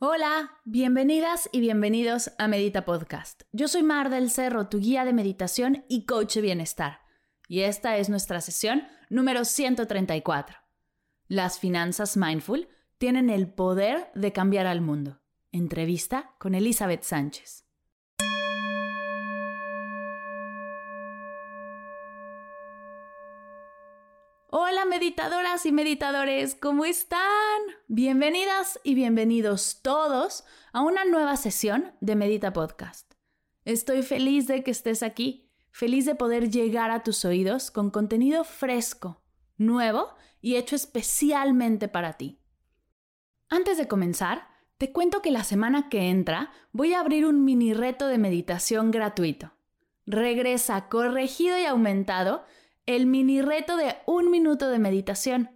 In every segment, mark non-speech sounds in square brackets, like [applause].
Hola, bienvenidas y bienvenidos a Medita Podcast. Yo soy Mar del Cerro, tu guía de meditación y coach bienestar. Y esta es nuestra sesión número 134. Las finanzas mindful tienen el poder de cambiar al mundo. Entrevista con Elizabeth Sánchez. Hola meditadoras y meditadores, ¿cómo están? Bienvenidas y bienvenidos todos a una nueva sesión de Medita Podcast. Estoy feliz de que estés aquí, feliz de poder llegar a tus oídos con contenido fresco, nuevo y hecho especialmente para ti. Antes de comenzar, te cuento que la semana que entra voy a abrir un mini reto de meditación gratuito. Regresa corregido y aumentado el mini reto de un minuto de meditación.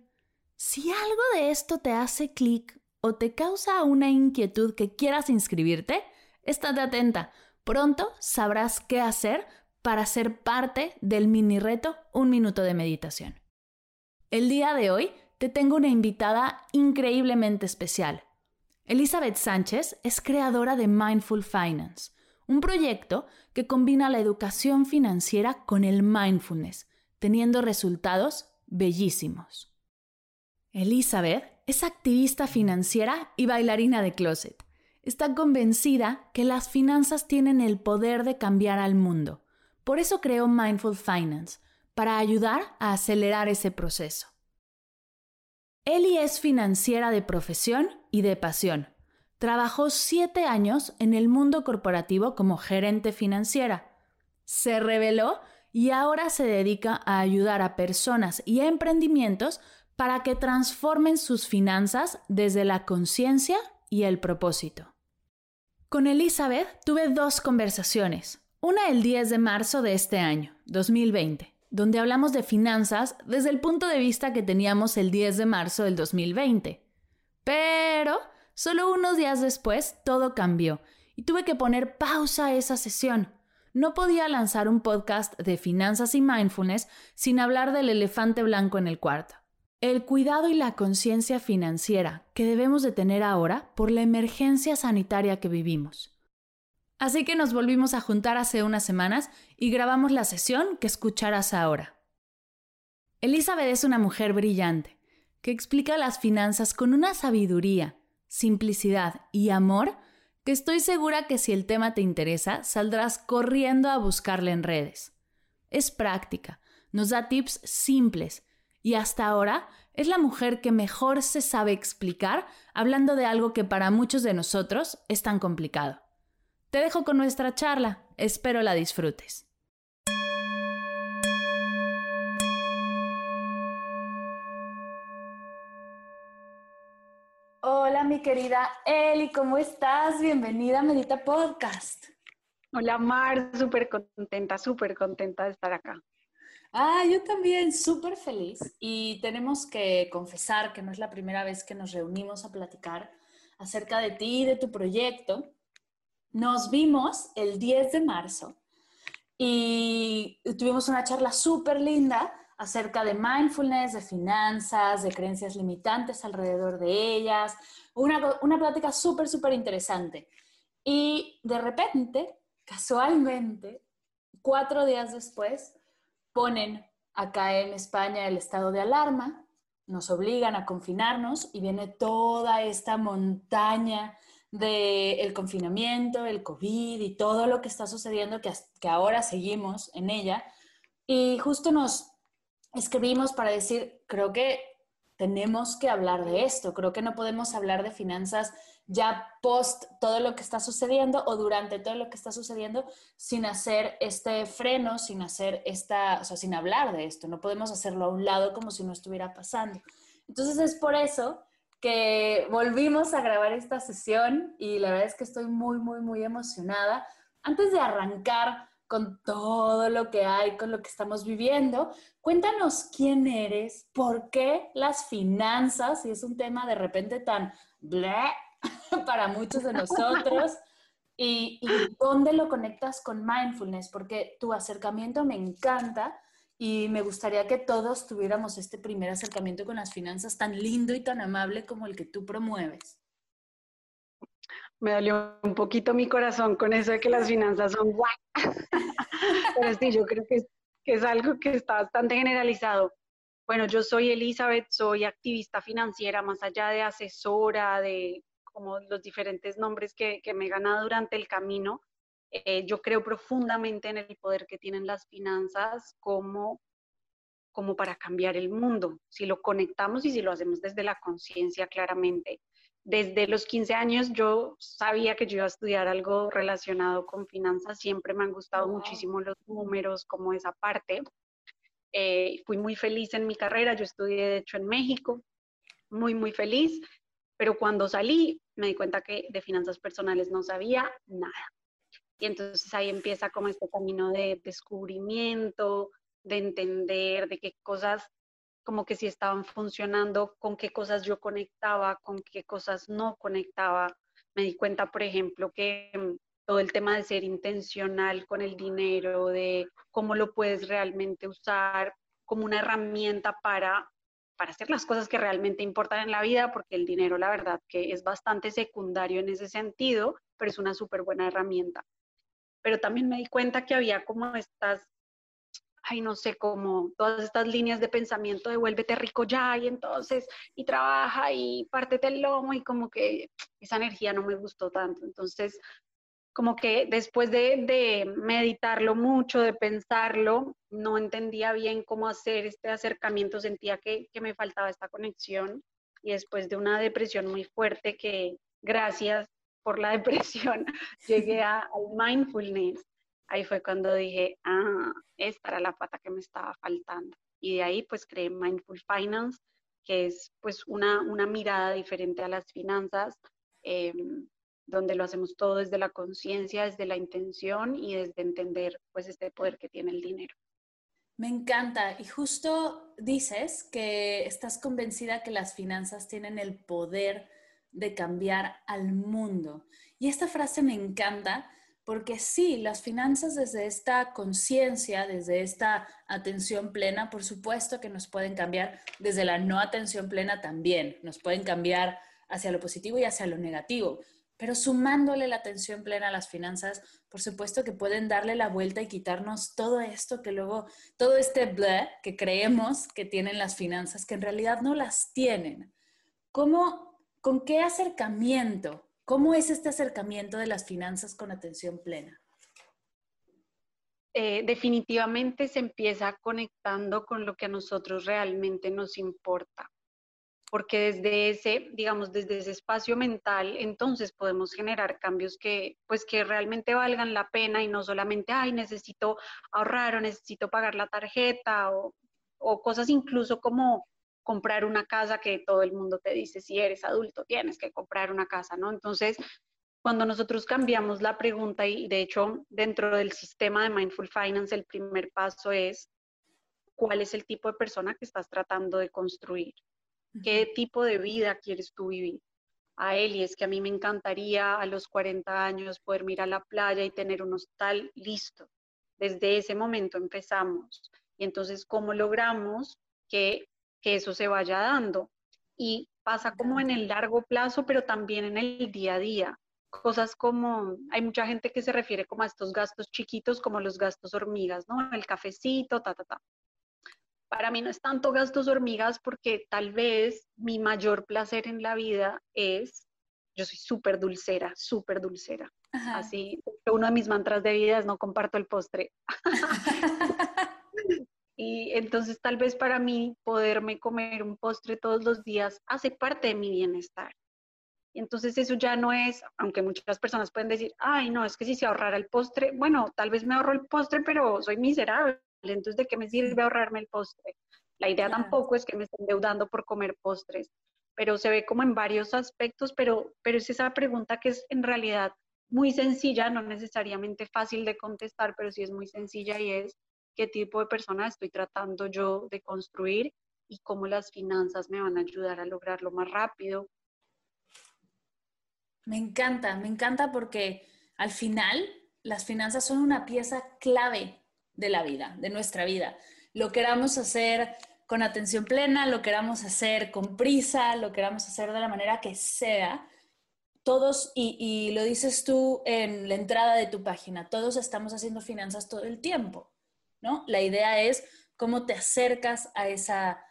Si algo de esto te hace clic o te causa una inquietud que quieras inscribirte, estate atenta. Pronto sabrás qué hacer para ser parte del mini reto Un minuto de meditación. El día de hoy te tengo una invitada increíblemente especial. Elizabeth Sánchez es creadora de Mindful Finance, un proyecto que combina la educación financiera con el mindfulness teniendo resultados bellísimos. Elizabeth es activista financiera y bailarina de closet. Está convencida que las finanzas tienen el poder de cambiar al mundo. Por eso creó Mindful Finance, para ayudar a acelerar ese proceso. Eli es financiera de profesión y de pasión. Trabajó siete años en el mundo corporativo como gerente financiera. Se reveló y ahora se dedica a ayudar a personas y a emprendimientos para que transformen sus finanzas desde la conciencia y el propósito. Con Elizabeth tuve dos conversaciones, una el 10 de marzo de este año, 2020, donde hablamos de finanzas desde el punto de vista que teníamos el 10 de marzo del 2020. Pero solo unos días después todo cambió y tuve que poner pausa a esa sesión no podía lanzar un podcast de finanzas y mindfulness sin hablar del elefante blanco en el cuarto. El cuidado y la conciencia financiera que debemos de tener ahora por la emergencia sanitaria que vivimos. Así que nos volvimos a juntar hace unas semanas y grabamos la sesión que escucharás ahora. Elizabeth es una mujer brillante, que explica las finanzas con una sabiduría, simplicidad y amor que estoy segura que si el tema te interesa, saldrás corriendo a buscarla en redes. Es práctica, nos da tips simples y hasta ahora es la mujer que mejor se sabe explicar hablando de algo que para muchos de nosotros es tan complicado. Te dejo con nuestra charla, espero la disfrutes. Hola, mi querida Eli, ¿cómo estás? Bienvenida a Medita Podcast. Hola, Mar, súper contenta, súper contenta de estar acá. Ah, yo también, súper feliz. Y tenemos que confesar que no es la primera vez que nos reunimos a platicar acerca de ti y de tu proyecto. Nos vimos el 10 de marzo y tuvimos una charla súper linda acerca de mindfulness, de finanzas, de creencias limitantes alrededor de ellas. Una, una plática súper, súper interesante. Y de repente, casualmente, cuatro días después, ponen acá en España el estado de alarma, nos obligan a confinarnos y viene toda esta montaña del el confinamiento, el COVID y todo lo que está sucediendo, que, que ahora seguimos en ella. Y justo nos, escribimos para decir, creo que tenemos que hablar de esto, creo que no podemos hablar de finanzas ya post todo lo que está sucediendo o durante todo lo que está sucediendo sin hacer este freno, sin hacer esta, o sin hablar de esto, no podemos hacerlo a un lado como si no estuviera pasando. Entonces es por eso que volvimos a grabar esta sesión y la verdad es que estoy muy, muy, muy emocionada. Antes de arrancar con todo lo que hay, con lo que estamos viviendo, cuéntanos quién eres, por qué las finanzas, y es un tema de repente tan bleh [laughs] para muchos de nosotros, [laughs] y, y dónde lo conectas con mindfulness, porque tu acercamiento me encanta y me gustaría que todos tuviéramos este primer acercamiento con las finanzas tan lindo y tan amable como el que tú promueves. Me dolió un poquito mi corazón con eso de que las finanzas son guay. [laughs] Pero yo creo que es, algo que está bastante generalizado. Bueno, yo soy Elizabeth, soy activista financiera, más allá de asesora, de como los diferentes nombres que, que me he ganado durante el camino. Eh, yo creo profundamente en el poder que tienen las finanzas como, como para cambiar el mundo, si lo conectamos y si lo hacemos desde la conciencia claramente. Desde los 15 años yo sabía que yo iba a estudiar algo relacionado con finanzas, siempre me han gustado muchísimo los números, como esa parte. Eh, fui muy feliz en mi carrera, yo estudié de hecho en México, muy, muy feliz, pero cuando salí me di cuenta que de finanzas personales no sabía nada. Y entonces ahí empieza como este camino de descubrimiento, de entender de qué cosas como que si estaban funcionando, con qué cosas yo conectaba, con qué cosas no conectaba. Me di cuenta, por ejemplo, que mm, todo el tema de ser intencional con el dinero, de cómo lo puedes realmente usar como una herramienta para, para hacer las cosas que realmente importan en la vida, porque el dinero, la verdad, que es bastante secundario en ese sentido, pero es una súper buena herramienta pero también me di cuenta que había como estas, ay, no sé, como todas estas líneas de pensamiento de vuélvete rico ya y entonces, y trabaja y pártete el lomo y como que esa energía no me gustó tanto. Entonces, como que después de, meditarlo mucho, de pensarlo, no entendía bien cómo hacer este acercamiento, sentía que, que, me faltaba esta conexión y después de una depresión muy fuerte que gracias por la [laughs] depresión, llegué al mindfulness. Ahí fue cuando dije, ah, esta era la pata que me estaba faltando. Y de ahí pues creé Mindful Finance, que es pues una, una mirada diferente a las finanzas, em, donde lo hacemos todo desde la conciencia, desde la intención y desde entender pues este poder que tiene el dinero. Me encanta. Y justo dices que estás convencida que las finanzas tienen el poder de cambiar al mundo. Y esta frase me encanta porque sí, las finanzas desde esta conciencia, desde esta atención plena, por supuesto que nos pueden cambiar, desde la no atención plena también, nos pueden cambiar hacia lo positivo y hacia lo negativo. Pero sumándole la atención plena a las finanzas, por supuesto que pueden darle la vuelta y quitarnos todo esto que luego, todo este bleh que creemos que tienen las finanzas, que en realidad no las tienen. ¿Cómo ¿Con qué acercamiento? ¿Cómo es este acercamiento de las finanzas con atención plena? Eh, definitivamente se empieza conectando con lo que a nosotros realmente nos importa, porque desde ese, digamos, desde ese espacio mental, entonces podemos generar cambios que, pues, que realmente valgan la pena y no solamente, ay, necesito ahorrar o necesito pagar la tarjeta o, o cosas incluso como comprar una casa que todo el mundo te dice, si eres adulto, tienes que comprar una casa, ¿no? Entonces, cuando nosotros cambiamos la pregunta y de hecho dentro del sistema de Mindful Finance el primer paso es cuál es el tipo de persona que estás tratando de construir, qué tipo de vida quieres tú vivir. A él, y es que a mí me encantaría a los 40 años poder mirar a la playa y tener un hostal listo. Desde ese momento empezamos. Y entonces, ¿cómo logramos que que eso se vaya dando. Y pasa como en el largo plazo, pero también en el día a día. Cosas como, hay mucha gente que se refiere como a estos gastos chiquitos, como los gastos hormigas, ¿no? El cafecito, ta, ta, ta. Para mí no es tanto gastos hormigas porque tal vez mi mayor placer en la vida es, yo soy súper dulcera, súper dulcera. Así, uno de mis mantras de vida es no comparto el postre. [laughs] [laughs] [laughs] Y entonces tal vez para mí poderme comer un postre todos los días hace parte de mi bienestar. Y entonces eso ya no es, aunque muchas personas pueden decir, ay, no, es que si se ahorrara el postre, bueno, tal vez me ahorro el postre, pero soy miserable, entonces ¿de qué me sirve ahorrarme el postre? La idea tampoco es que me estén endeudando por comer postres, pero se ve como en varios aspectos, pero, pero es esa pregunta que es en realidad muy sencilla, no necesariamente fácil de contestar, pero sí es muy sencilla y es qué tipo de persona estoy tratando yo de construir y cómo las finanzas me van a ayudar a lograrlo más rápido. Me encanta, me encanta porque al final las finanzas son una pieza clave de la vida, de nuestra vida. Lo queramos hacer con atención plena, lo queramos hacer con prisa, lo queramos hacer de la manera que sea, todos, y, y, lo dices tú en la entrada de tu página, todos estamos haciendo finanzas todo el tiempo, ¿no? La idea es cómo te acercas a esa,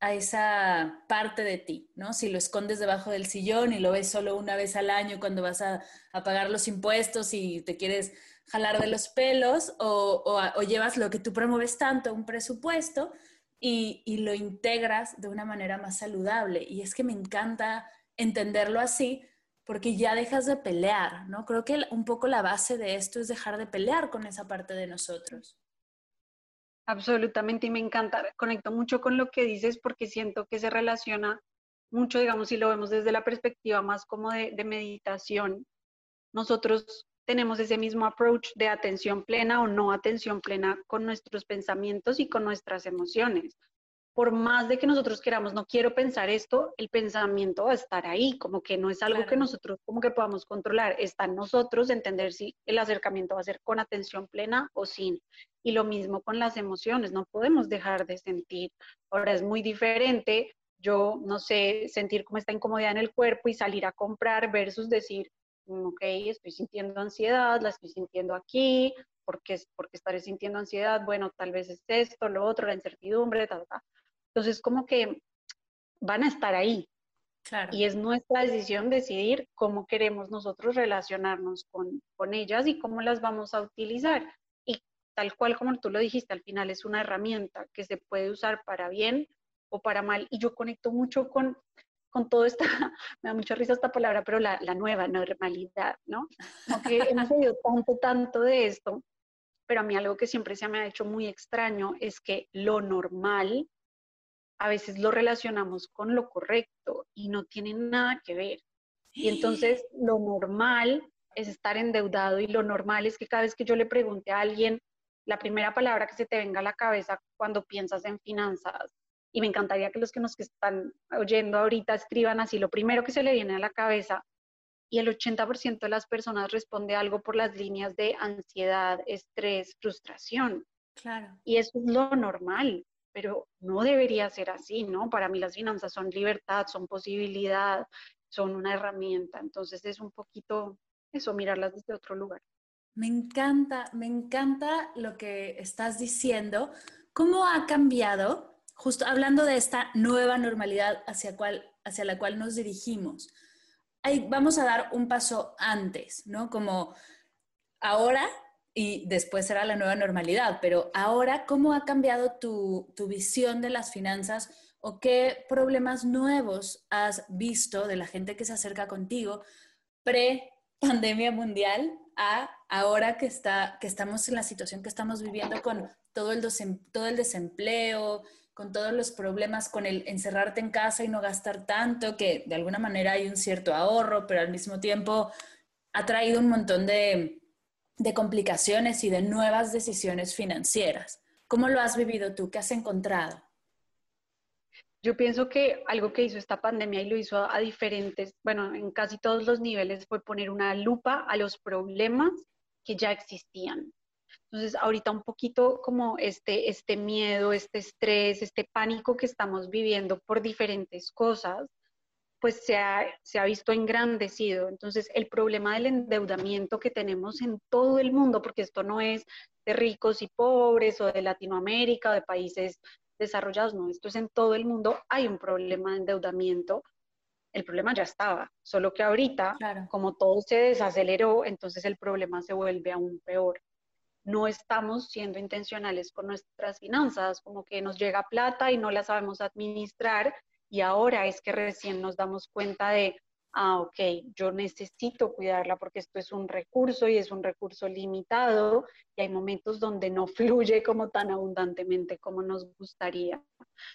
a esa parte de ti, ¿no? Si lo escondes debajo del sillón y lo ves solo una vez al año cuando vas a, pagar los impuestos y te quieres jalar de los pelos o, o, llevas lo que tú promueves tanto, un presupuesto, y, y lo integras de una manera más saludable. Y es que me encanta entenderlo así porque ya dejas de pelear, ¿no? Creo que un poco la base de esto es dejar de pelear con esa parte de nosotros. Absolutamente, y me encanta, conecto mucho con lo que dices porque siento que se relaciona mucho, digamos, si lo vemos desde la perspectiva más como de, de meditación. Nosotros tenemos ese mismo approach de atención plena o no atención plena con nuestros pensamientos y con nuestras emociones por más de que nosotros queramos, no quiero pensar esto, el pensamiento va a estar ahí, como que no es algo que nosotros como que podamos controlar, está en nosotros entender si el acercamiento va a ser con atención plena o sin. Y lo mismo con las emociones, no podemos dejar de sentir. Ahora es muy diferente yo, no sé, sentir como esta incomodidad en el cuerpo y salir a comprar versus decir, mm, ok, estoy sintiendo ansiedad, la estoy sintiendo aquí, ¿por qué, porque estaré sintiendo ansiedad? Bueno, tal vez es esto, lo otro, la incertidumbre, tal, tal. Entonces, como que van a estar ahí. Y es nuestra decisión decidir cómo queremos nosotros relacionarnos con, con ellas y cómo las vamos a utilizar. Tal cual como tú lo dijiste, al final es una herramienta que se puede usar para bien o para mal. Y yo conecto mucho con, con todo esta, [laughs] me da mucha risa esta palabra, pero la, la nueva normalidad, ¿no? Porque hemos [laughs] oído tanto, tanto de esto, pero a mí algo que siempre se me ha hecho muy extraño es que lo normal a veces lo relacionamos con lo correcto y no tiene nada que ver. Y entonces [gasps] lo normal es estar endeudado y lo normal es que cada vez que yo le pregunte a alguien la primera palabra que se te venga a la cabeza cuando piensas en finanzas, y me encantaría que los que nos están oyendo ahorita escriban así lo primero que se le viene a la cabeza, y el 80% de las personas responde algo por las líneas de ansiedad, estrés, frustración. Claro. Y eso es lo normal pero no debería ser así, ¿no? Para mí las finanzas son libertad, son posibilidad, son una herramienta, entonces es un poquito eso, mirarlas desde otro lugar. Me encanta, me encanta lo que estás diciendo. ¿Cómo ha cambiado, justo hablando de esta nueva normalidad hacia, la cual nos dirigimos? Ahí vamos a dar un paso antes, ¿no? Como ahora y después será la nueva normalidad. Pero ahora, ¿cómo ha cambiado tu, tu, visión de las finanzas o qué problemas nuevos has visto de la gente que se acerca contigo pre-pandemia mundial a ahora que, está, que estamos en la situación que estamos viviendo con todo el, todo el desempleo, con todos los problemas, con el encerrarte en casa y no gastar tanto, que de alguna manera hay un cierto ahorro, pero al mismo tiempo ha traído un montón de de complicaciones y de nuevas decisiones financieras. ¿Cómo lo has vivido tú? ¿Qué has encontrado? Yo pienso que algo que hizo esta pandemia y lo hizo a, diferentes, bueno, en casi todos los niveles fue poner una lupa a los problemas que ya existían. Entonces, ahorita un poquito como este, este miedo, este estrés, este pánico que estamos viviendo por diferentes cosas, pues se ha, se ha visto engrandecido. Entonces, el problema del endeudamiento que tenemos en todo el mundo, porque esto no es de ricos y pobres o de Latinoamérica o de países desarrollados, no, esto es en todo el mundo, hay un problema de endeudamiento. El problema ya estaba, solo que ahorita, como todo se desaceleró, entonces el problema se vuelve aún peor. No estamos siendo intencionales con nuestras finanzas, como que nos llega plata y no la sabemos administrar y ahora es que recién nos damos cuenta de, ah, ok, yo necesito cuidarla porque esto es un recurso y es un recurso limitado y hay momentos donde no [laughs] fluye como tan abundantemente como nos gustaría.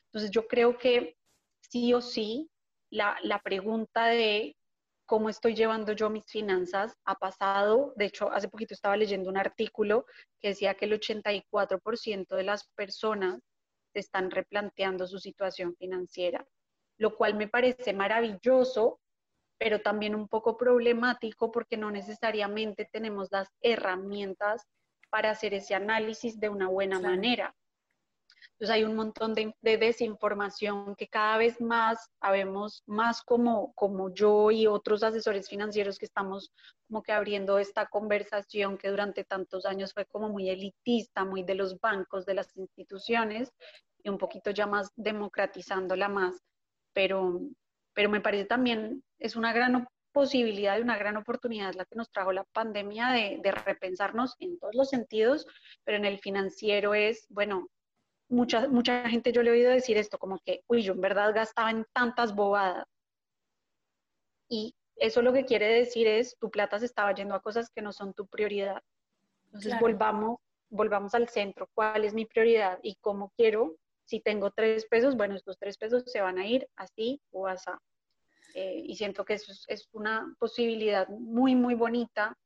Entonces yo creo que sí o sí, la, la pregunta de cómo estoy llevando yo mis finanzas ha pasado, de hecho, hace poquito estaba leyendo un artículo que decía que el 84% de las personas están replanteando su situación financiera, lo cual me parece maravilloso pero también un poco problemático porque no necesariamente tenemos las herramientas para hacer ese análisis de una buena manera. Entonces hay un montón de, desinformación que cada vez más habemos, más como, como yo y otros asesores financieros que estamos como que abriendo esta conversación que durante tantos años fue como muy elitista, muy de los bancos, de las instituciones y un poquito ya más democratizándola más. Pero, pero me parece también es una gran posibilidad y una gran oportunidad la que nos trajo la pandemia de, repensarnos en todos los sentidos, pero en el financiero es, bueno, mucha, mucha gente yo le he oído decir esto, como que, uy, yo en verdad gastaba en tantas bobadas. Y eso lo que quiere decir es, tu plata se estaba yendo a cosas que no son tu prioridad. Entonces volvamos, volvamos al centro, ¿cuál es mi prioridad y cómo quiero si tengo tres pesos, bueno, estos tres pesos se van a ir así o así. Eh, y siento que eso es, una posibilidad muy, muy bonita,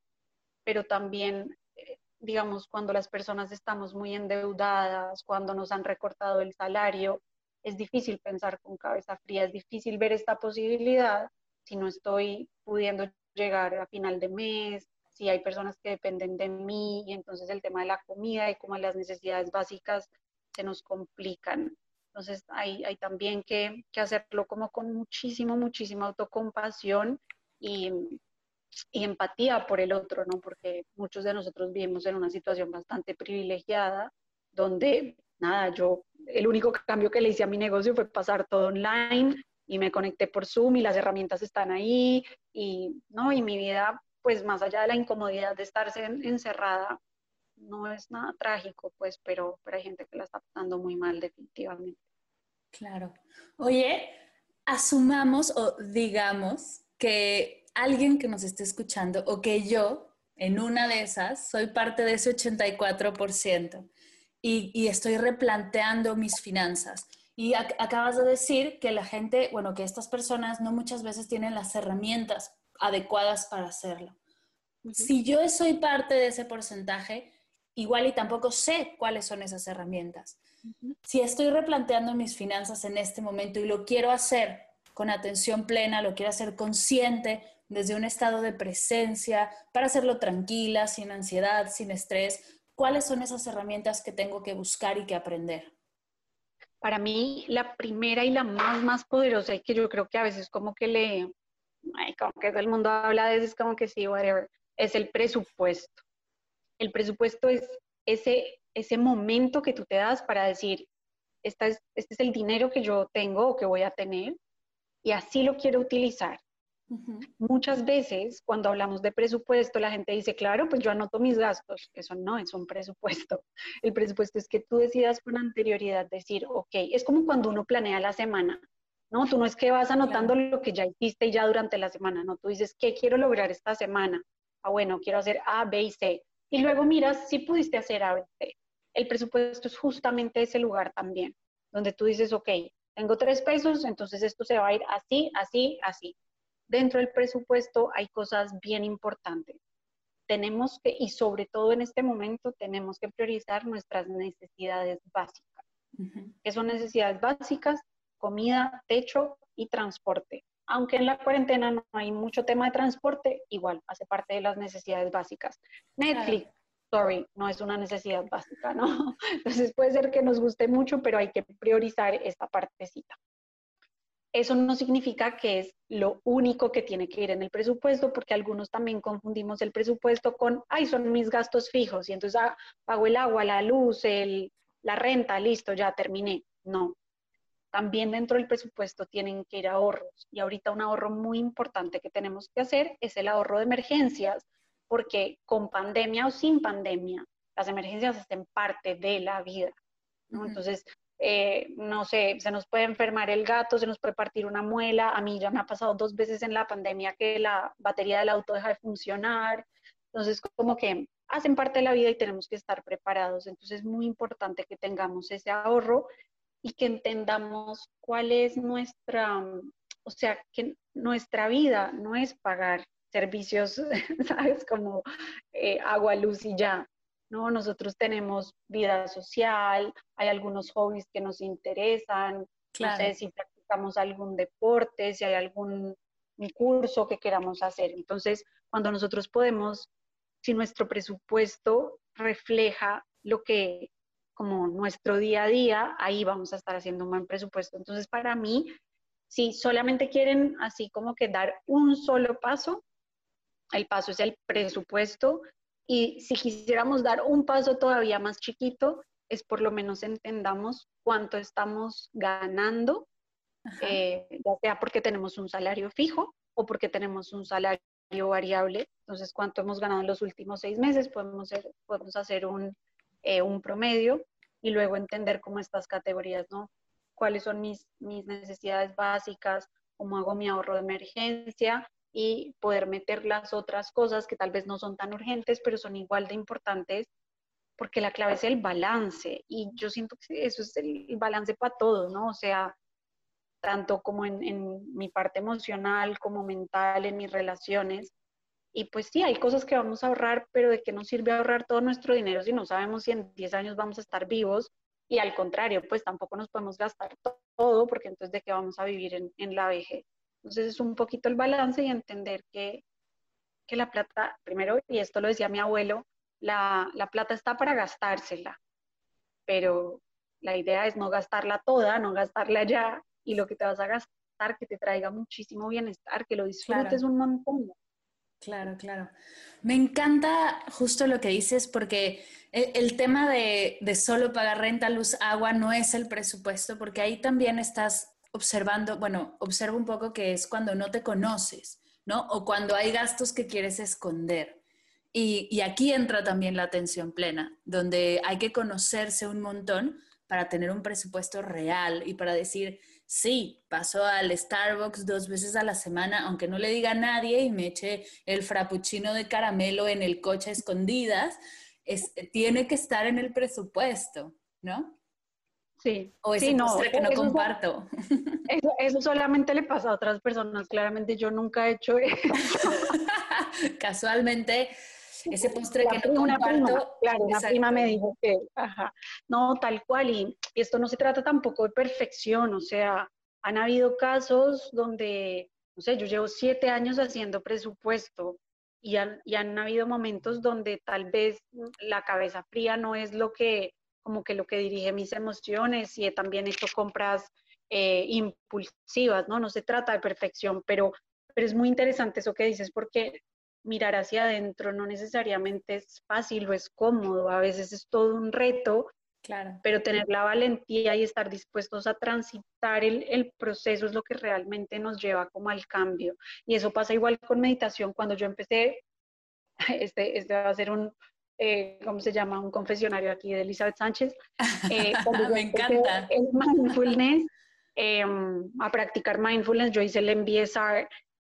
pero también, eh, digamos, cuando las personas estamos muy endeudadas, cuando nos han recortado el salario, es difícil pensar con cabeza fría, es difícil ver esta posibilidad si no estoy pudiendo llegar a final de mes, si hay personas que dependen de mí y entonces el tema de la comida y como las necesidades básicas se nos complican. Entonces hay, hay también que, que, hacerlo como con muchísimo, muchísima autocompasión y, y, empatía por el otro, ¿no? Porque muchos de nosotros vivimos en una situación bastante privilegiada donde, nada, yo, el único cambio que le hice a mi negocio fue pasar todo online y me conecté por Zoom y las herramientas están ahí y, ¿no? Y mi vida, pues más allá de la incomodidad de estarse encerrada, no es nada trágico, pues, pero, pero hay gente que la está pasando muy mal definitivamente. Claro. Oye, asumamos o digamos que alguien que nos esté escuchando o que yo, en una de esas, soy parte de ese 84% y, y estoy replanteando mis finanzas. Y acabas de decir que la gente, bueno, que estas personas no muchas veces tienen las herramientas adecuadas para hacerlo. Si yo soy parte de ese porcentaje, igual y tampoco sé cuáles son esas herramientas. Si estoy replanteando mis finanzas en este momento y lo quiero hacer con atención plena, lo quiero hacer consciente, desde un estado de presencia, para hacerlo tranquila, sin ansiedad, sin estrés, ¿cuáles son esas herramientas que tengo que buscar y que aprender? Para mí, la primera y la más, más poderosa y que yo creo que a veces como que le, como que todo el mundo habla de eso, es como que sí, whatever, es el presupuesto. El presupuesto es ese, ese momento que tú te das para decir, este es el dinero que yo tengo o que voy a tener y así lo quiero utilizar. Muchas veces cuando hablamos de presupuesto, la gente dice, claro, pues yo anoto mis gastos. Eso no es un presupuesto. [laughs] El presupuesto es que tú decidas con anterioridad decir, ok, es como cuando uno planea la semana. No, tú no es que vas anotando lo que ya hiciste ya durante la semana, no, tú dices, ¿qué quiero lograr esta semana? Ah, bueno, quiero hacer A, B y C y luego miras si pudiste hacer ABC. El presupuesto es justamente ese lugar también, donde tú dices, ok, tengo tres pesos, entonces esto se va a ir así, así, así. Dentro del presupuesto hay cosas bien importantes. Tenemos que, y sobre todo en este momento, tenemos que priorizar nuestras necesidades básicas. ¿Qué son necesidades básicas? Comida, techo y transporte aunque en la cuarentena no hay mucho tema de transporte, igual hace parte de las necesidades básicas. Netflix, sorry, no es una necesidad básica, ¿no? [laughs] Entonces puede ser que nos guste mucho, pero hay que priorizar esta partecita. Eso no significa que es lo único que tiene que ir en el presupuesto, porque algunos también confundimos el presupuesto con, ay, son mis gastos fijos, y entonces ah, pago el agua, la luz, el, la renta, listo, ya terminé. No, también dentro del presupuesto tienen que ir ahorros. Y ahorita un ahorro muy importante que tenemos que hacer es el ahorro de emergencias, porque con pandemia o sin pandemia, las emergencias hacen parte de la vida. Entonces, eh, no sé, se nos puede enfermar el gato, se nos puede partir una muela. A mí ya me ha pasado dos veces en la pandemia que la batería del auto deja de funcionar. Entonces, como que hacen parte de la vida y tenemos que estar preparados. Entonces, es muy importante que tengamos ese ahorro y que entendamos cuál es nuestra, o sea, que nuestra vida no es pagar servicios, [laughs] ¿sabes? Como eh, agua, luz y ya. ¿no? Nosotros tenemos vida social, hay algunos hobbies que nos interesan, no sé si practicamos algún deporte, si hay algún curso que queramos hacer. Entonces, cuando nosotros podemos, si nuestro presupuesto refleja lo que como nuestro día a día, ahí vamos a estar haciendo un buen presupuesto. Entonces, para mí, si solamente quieren así como que dar un solo paso, el paso es el presupuesto y si quisiéramos dar un paso todavía más chiquito, es por lo menos entendamos cuánto estamos ganando, eh, ya sea porque tenemos un salario fijo o porque tenemos un salario variable. Entonces, cuánto hemos ganado en los últimos seis meses, podemos podemos hacer un, eh, un promedio y luego entender cómo estas categorías, ¿no? Cuáles son mis, mis necesidades básicas, cómo hago mi ahorro de emergencia y poder meter las otras cosas que tal vez no son tan urgentes, pero son igual de importantes, porque la clave es el balance. Y yo siento que eso es el balance para todo, ¿no? O sea, tanto como en, en mi parte emocional, como mental, en mis relaciones. Y pues sí, hay cosas que vamos a ahorrar, pero ¿de qué nos sirve ahorrar todo nuestro dinero si no sabemos si en 10 años vamos a estar vivos? Y al contrario, pues tampoco nos podemos gastar todo, porque entonces ¿de qué vamos a vivir en, en la vejez? Entonces es un poquito el balance y entender que, que la plata, primero, y esto lo decía mi abuelo, la, la plata está para gastársela, pero la idea es no gastarla toda, no gastarla ya, y lo que te vas a gastar que te traiga muchísimo bienestar, que lo disfrutes un montón. Claro, claro. Me encanta justo lo que dices porque el, el tema de, de, solo pagar renta, luz, agua no es el presupuesto, porque ahí también estás observando, bueno, observa un poco que es cuando no te conoces, ¿no? O cuando hay gastos que quieres esconder. Y, y, aquí entra también la atención plena, donde hay que conocerse un montón para tener un presupuesto real y para decir, sí, paso al Starbucks dos veces a la semana, aunque no le diga a nadie y me eche el frappuccino de caramelo en el coche escondidas, es, tiene que estar en el presupuesto, ¿no? Sí. O ese sí, no, que no comparto. [laughs] Eso, eso, solamente le pasa a otras personas. Claramente yo nunca he hecho eso. [laughs] Casualmente, ese [laughs] postre que no comparto. Prima, claro, una prima me dijo que, ajá, no, tal cual. Y, y esto no se trata tampoco de perfección. O sea, han habido casos donde, no sé, yo llevo siete años haciendo presupuesto y han, y han habido momentos donde tal vez la cabeza fría no es lo que como que lo que dirige mis emociones y he también hecho compras eh, impulsivas, ¿no? No se trata de perfección, pero, pero es muy interesante eso que dices porque mirar hacia adentro no necesariamente es fácil o es cómodo, a veces es todo un reto, claro. pero tener la valentía y estar dispuestos a transitar el, el proceso es lo que realmente nos lleva como al cambio. Y eso pasa igual con meditación. Cuando yo empecé, [laughs] este, este va a ser un, eh, ¿cómo se llama? Un confesionario aquí de Elizabeth Sánchez. [laughs] Eh, Me encanta. El mindfulness, eh, a practicar mindfulness, yo hice el MBSR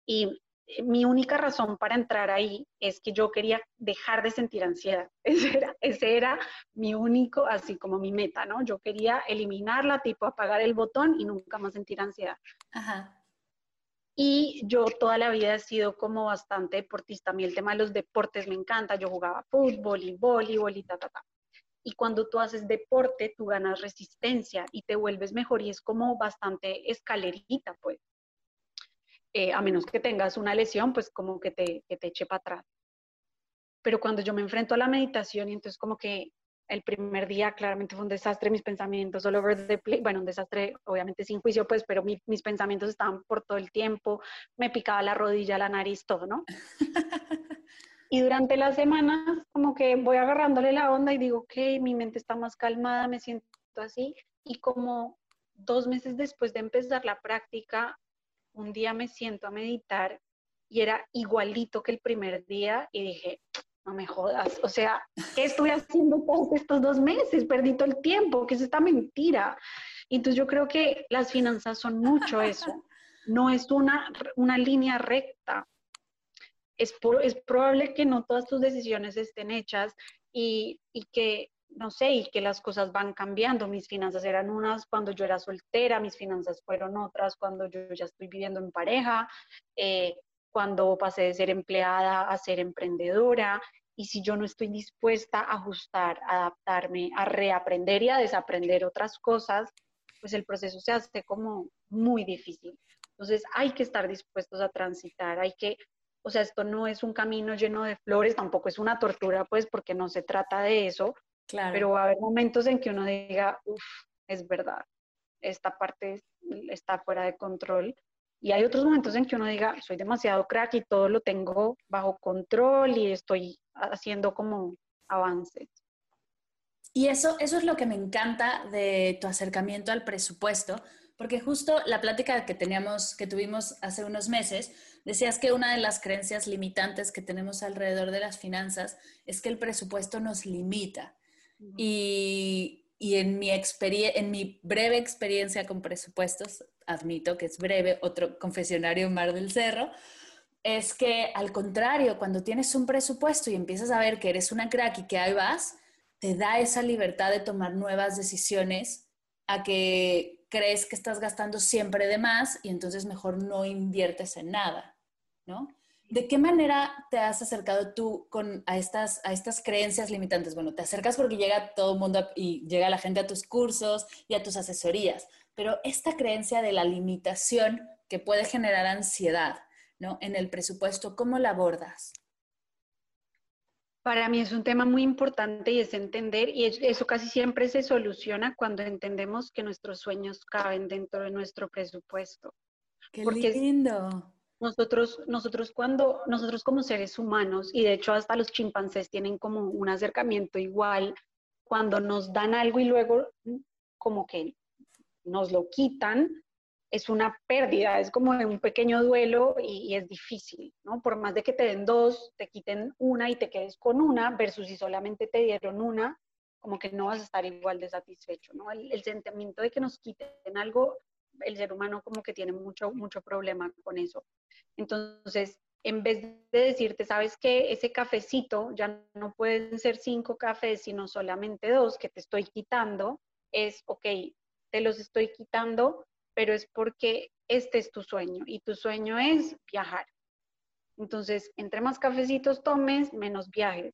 y mi única razón para entrar ahí es que yo quería dejar de sentir ansiedad. [laughs] Ese era, ese era mi único, así como mi meta, ¿no? Yo quería eliminarla, tipo apagar el botón y nunca más sentir ansiedad. Ajá. Y yo toda la vida he sido como bastante deportista. A mí el tema de los deportes me encanta. Yo jugaba fútbol y voleibol y ta, ta, ta. Y cuando tú haces deporte, tú ganas resistencia y te vuelves mejor y es como bastante escalerita, pues. Eh, a menos que tengas una lesión, pues como que te, que te eche para atrás. Pero cuando yo me enfrento a la meditación y entonces como que el primer día claramente fue un desastre, mis pensamientos all over the place, bueno, un desastre obviamente sin juicio, pues, pero mi, mis pensamientos estaban por todo el tiempo, me picaba la rodilla, la nariz, todo, ¿no? [laughs] y durante las semanas como que voy agarrándole la onda y digo, ok, mi mente está más calmada, me siento así, y como dos meses después de empezar la práctica, un día me siento a meditar y era igualito que el primer día y dije, no me jodas, o sea, ¿qué estoy haciendo todos estos dos meses? Perdí todo el tiempo, ¿qué es esta mentira? Entonces yo creo que las finanzas son mucho eso, [laughs] no es una, una línea recta. Es, es probable que no todas tus decisiones estén hechas y, y que no sé, y que las cosas van cambiando. Mis finanzas eran unas cuando yo era soltera, mis finanzas fueron otras cuando yo ya estoy viviendo en pareja, eh, cuando pasé de ser empleada a ser emprendedora. Y si yo no estoy dispuesta a ajustar, a adaptarme, a reaprender y a desaprender otras cosas, pues el proceso se hace como muy difícil. Entonces hay que estar dispuestos a transitar, hay que, o sea, esto no es un camino lleno de flores, tampoco es una tortura, pues porque no se trata de eso, pero va a haber momentos en que uno diga, uff, es verdad, esta parte está fuera de control. Y hay otros momentos en que uno diga, soy demasiado crack y todo lo tengo bajo control y estoy haciendo como avances. Y eso, eso es lo que me encanta de tu acercamiento al presupuesto, porque justo la plática que teníamos, que tuvimos hace unos meses, decías que una de las creencias limitantes que tenemos alrededor de las finanzas es que el presupuesto nos limita. Y, en, mi en mi breve experiencia con presupuestos, admito que es breve, otro confesionario Mar del Cerro, es que al contrario, cuando tienes un presupuesto y empiezas a ver que eres una crack y que ahí vas, te da esa libertad de tomar nuevas decisiones a que crees que estás gastando siempre de más y entonces mejor no inviertes en nada, ¿no? ¿De qué manera te has acercado tú con, a, estas, a estas creencias limitantes? Bueno, te acercas porque llega todo el mundo y llega la gente a tus cursos y a tus asesorías, pero esta creencia de la limitación que puede generar ansiedad ¿no? en el presupuesto, ¿cómo la abordas? Para mí es un tema muy importante y es entender, y eso casi siempre se soluciona cuando entendemos que nuestros sueños caben dentro de nuestro presupuesto. ¡Qué lindo! Nosotros, nosotros cuando, nosotros como seres humanos, y de hecho hasta los chimpancés tienen como un acercamiento igual, cuando nos dan algo y luego como que nos lo quitan, es una pérdida, es como un pequeño duelo y, es difícil, ¿no? Por más de que te den dos, te quiten una y te quedes con una, versus si solamente te dieron una, como que no vas a estar igual de satisfecho, ¿no? El, el sentimiento de que nos quiten algo el ser humano como que tiene mucho, mucho problema con eso. Entonces, en vez de decirte, sabes que ese cafecito ya no pueden ser cinco cafés, sino solamente dos que te estoy quitando, es, ok, te los estoy quitando, pero es porque este es tu sueño y tu sueño es viajar. Entonces, entre más cafecitos tomes, menos viajes.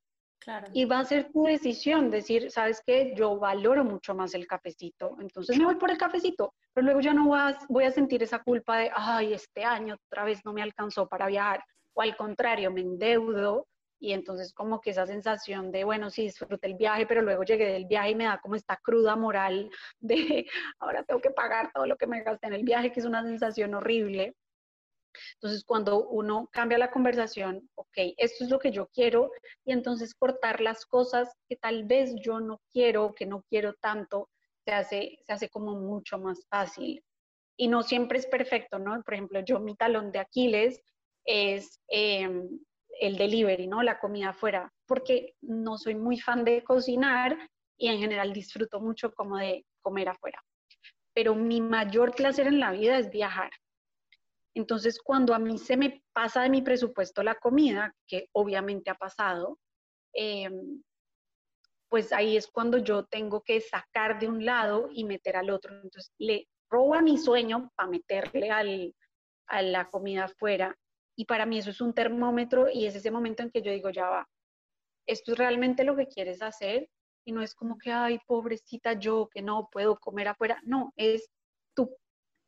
Y va a ser tu decisión decir, sabes que yo valoro mucho más el cafecito, entonces me voy por el cafecito, pero luego ya no vas, voy a sentir esa culpa de, ay, este año otra vez no me alcanzó para viajar, o al contrario, me endeudo y entonces como que esa sensación de, bueno, sí, disfruté el viaje, pero luego llegué del viaje y me da como esta cruda moral de, [laughs] ahora tengo que pagar todo lo que me gasté en el viaje, que es una sensación horrible. Entonces, cuando uno cambia la conversación, ok, esto es lo que yo quiero, y entonces cortar las cosas que tal vez yo no quiero, que no quiero tanto, se hace, se hace como mucho más fácil. Y no siempre es perfecto, ¿no? Por ejemplo, yo mi talón de Aquiles es em, el delivery, ¿no? La comida afuera, porque no soy muy fan de cocinar y en general disfruto mucho como de comer afuera. Pero mi mayor placer en la vida es viajar. Entonces, cuando a mí se me pasa de mi presupuesto la comida, que obviamente ha pasado, em, pues ahí es cuando yo tengo que sacar de un lado y meter al otro. Entonces, le robo a mi sueño para meterle a la comida afuera. Y para mí eso es un termómetro y es ese momento en que yo digo, ya va, esto es realmente lo que quieres hacer y no es como que, ay, pobrecita yo, que no puedo comer afuera. No, es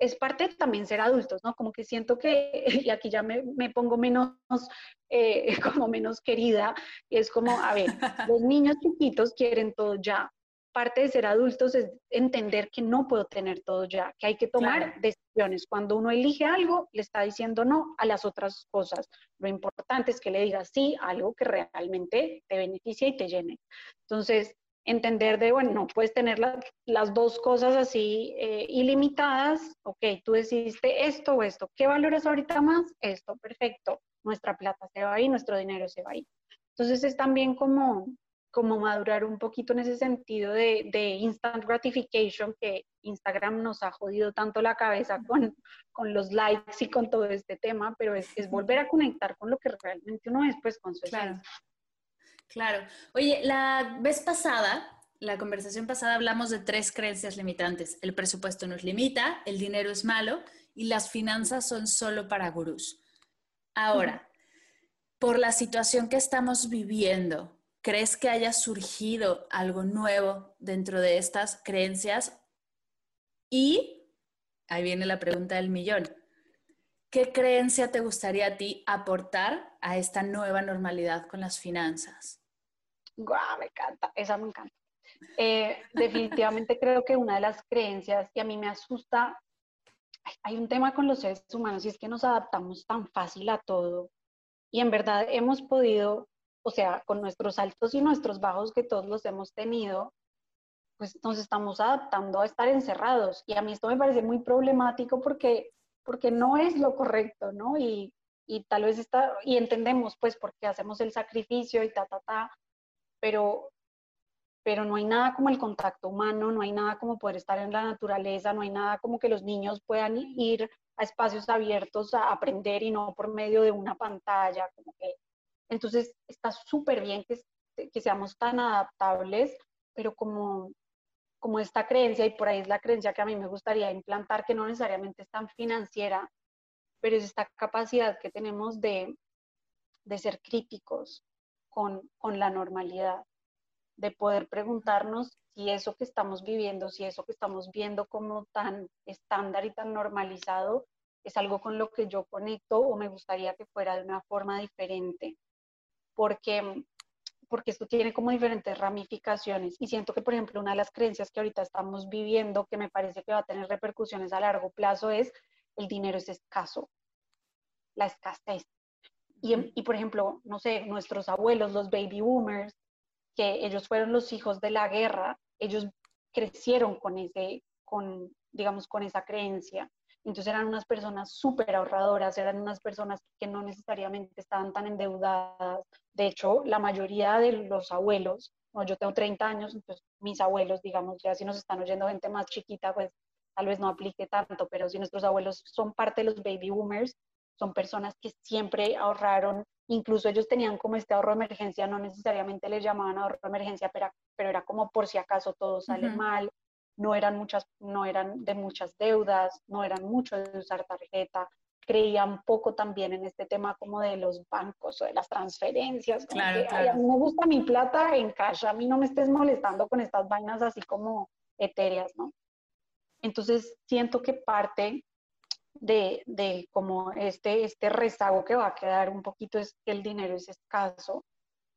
es parte también ser adultos, ¿no? Como que siento que, [laughs] y aquí ya me, pongo menos, eh, [laughs] como menos querida, y es como, a ver, [laughs] los niños chiquitos quieren todo ya. Parte de ser adultos es entender que no puedo tener todo ya, que hay que tomar decisiones. Cuando uno elige algo, le está diciendo no a las otras cosas. Lo importante es que le digas sí a algo que realmente te beneficia y te llene. Entonces, entender de, bueno, no puedes tener las dos cosas así eh, ilimitadas, ok, tú decidiste esto o esto, ¿qué valoras ahorita más? Esto, perfecto, nuestra plata se va ahí, nuestro dinero se va ahí. Entonces es también como, como madurar un poquito en ese sentido de, de, instant gratification que Instagram nos ha jodido tanto la cabeza con, con los likes y con todo este tema, pero es, es, volver a conectar con lo que realmente uno es, pues con su claro. Claro. Oye, la vez pasada la conversación pasada hablamos de tres creencias limitantes. El presupuesto nos limita, el dinero es malo y las finanzas son solo para gurús. Ahora, por la situación que estamos viviendo, ¿crees que haya surgido algo nuevo dentro de estas creencias? Y, ahí viene la pregunta del millón, ¿qué creencia te gustaría a ti aportar a esta nueva normalidad con las finanzas? Guau, me encanta, esa me encanta. Eh, definitivamente creo que una de las creencias, y a mí me asusta, hay un tema con los seres humanos y es que nos adaptamos tan fácil a todo. Y en verdad hemos podido, o sea, con nuestros altos y nuestros bajos que todos los hemos tenido, pues nos estamos adaptando a estar encerrados. Y a mí esto me parece muy problemático porque, porque no es lo correcto, ¿no? Y, y tal vez está, y entendemos pues por qué hacemos el sacrificio y ta, ta, ta, pero pero no hay nada como el contacto humano, no hay nada como poder estar en la naturaleza, no hay nada como que los niños puedan ir a espacios abiertos a aprender y no por medio de una pantalla. Como que... Entonces está súper bien que, que seamos tan adaptables, pero como, como esta creencia, y por ahí es la creencia que a mí me gustaría implantar, que no necesariamente es tan financiera, pero es esta capacidad que tenemos de, de ser críticos con, con la normalidad de poder preguntarnos si eso que estamos viviendo, si eso que estamos viendo como tan estándar y tan normalizado es algo con lo que yo conecto o me gustaría que fuera de una forma diferente. Porque, porque esto tiene como diferentes ramificaciones y siento que, por ejemplo, una de las creencias que ahorita estamos viviendo que me parece que va a tener repercusiones a largo plazo es el dinero es escaso, la escasez. Y, y por ejemplo, no sé, nuestros abuelos, los baby boomers, que ellos fueron los hijos de la guerra, ellos crecieron con ese, con, digamos, con esa creencia. Entonces eran unas personas súper ahorradoras, eran unas personas que no necesariamente estaban tan endeudadas. De hecho, la mayoría de los abuelos, yo tengo 30 años, entonces mis abuelos, digamos, ya si nos están oyendo gente más chiquita, pues tal vez no aplique tanto, pero si nuestros abuelos son parte de los baby boomers, son personas que siempre ahorraron Incluso ellos tenían como este ahorro de emergencia, no necesariamente les llamaban ahorro de emergencia, pero, pero era como por si acaso todo sale mal, no eran, muchas, no eran de muchas deudas, no eran mucho de usar tarjeta, creían poco también en este tema como de los bancos o de las transferencias. Claro, claro. a mí me gusta mi plata en cash, a mí no me estés molestando con estas vainas así como etéreas, ¿no? Entonces siento que parte de, de como este, este rezago que va a quedar un poquito es que el dinero es escaso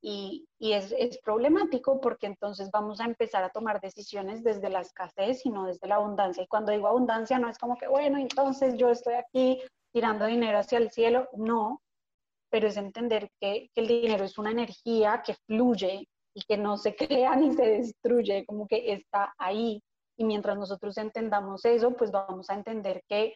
y, y es, es, problemático porque entonces vamos a empezar a tomar decisiones desde la escasez y no desde la abundancia. Y cuando digo abundancia no es como que, bueno, entonces yo estoy aquí tirando dinero hacia el cielo, no, pero es entender que, que el dinero es una energía que fluye y que no se [laughs] crea ni se destruye, como que está ahí. Y mientras nosotros entendamos eso, pues vamos a entender que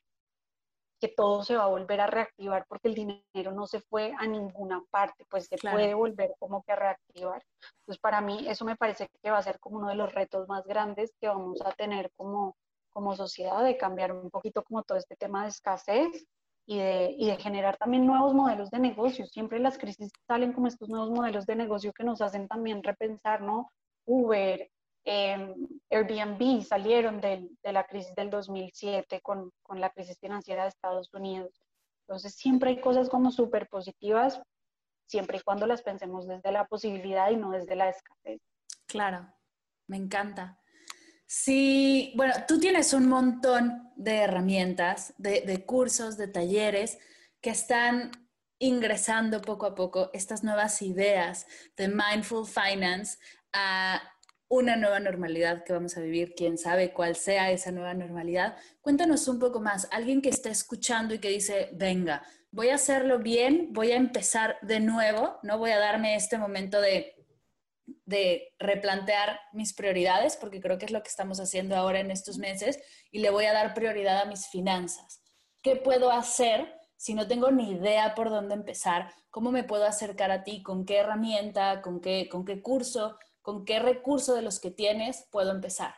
que todo se va a volver a reactivar porque el dinero no se fue a ninguna parte, pues se puede volver como que a reactivar. Entonces, para mí eso me parece que va a ser como uno de los retos más grandes que vamos a tener como, como sociedad, de cambiar un poquito como todo este tema de escasez y de, y de generar también nuevos modelos de negocio. Siempre las crisis salen como estos nuevos modelos de negocio que nos hacen también repensar, ¿no? Uber, eh, Airbnb salieron de, de, la crisis del 2007 con, con, la crisis financiera de Estados Unidos. Entonces siempre hay cosas como súper positivas, siempre y cuando las pensemos desde la posibilidad y no desde la escasez. Claro, me encanta. Sí, bueno, tú tienes un montón de herramientas, de, de cursos, de talleres que están ingresando poco a poco estas nuevas ideas de mindful finance a una nueva normalidad que vamos a vivir, quién sabe cuál sea esa nueva normalidad. Cuéntanos un poco más, alguien que está escuchando y que dice, venga, voy a hacerlo bien, voy a empezar de nuevo, no voy a darme este momento de, de replantear mis prioridades, porque creo que es lo que estamos haciendo ahora en estos meses, y le voy a dar prioridad a mis finanzas. ¿Qué puedo hacer si no tengo ni idea por dónde empezar, ¿cómo me puedo acercar a ti? ¿Con qué herramienta? ¿Con qué, con qué curso? ¿Con qué recurso de los que tienes puedo empezar?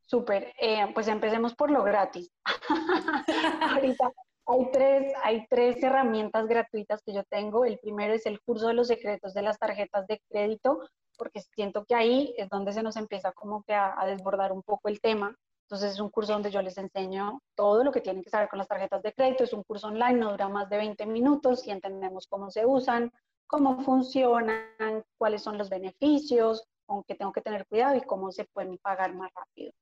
Súper, eh, pues empecemos por lo gratis. [laughs] Ahorita hay tres, hay tres herramientas gratuitas que yo tengo. El primero es el curso de los secretos de las tarjetas de crédito, porque siento que ahí es donde se nos empieza como que a desbordar un poco el tema. Entonces es un curso donde yo les enseño todo lo que tienen que saber con las tarjetas de crédito. Es un curso online, no dura más de 20 minutos y entendemos cómo se usan, cómo funcionan, cuáles son los beneficios, con qué tengo que tener cuidado y cómo se pueden pagar más rápido.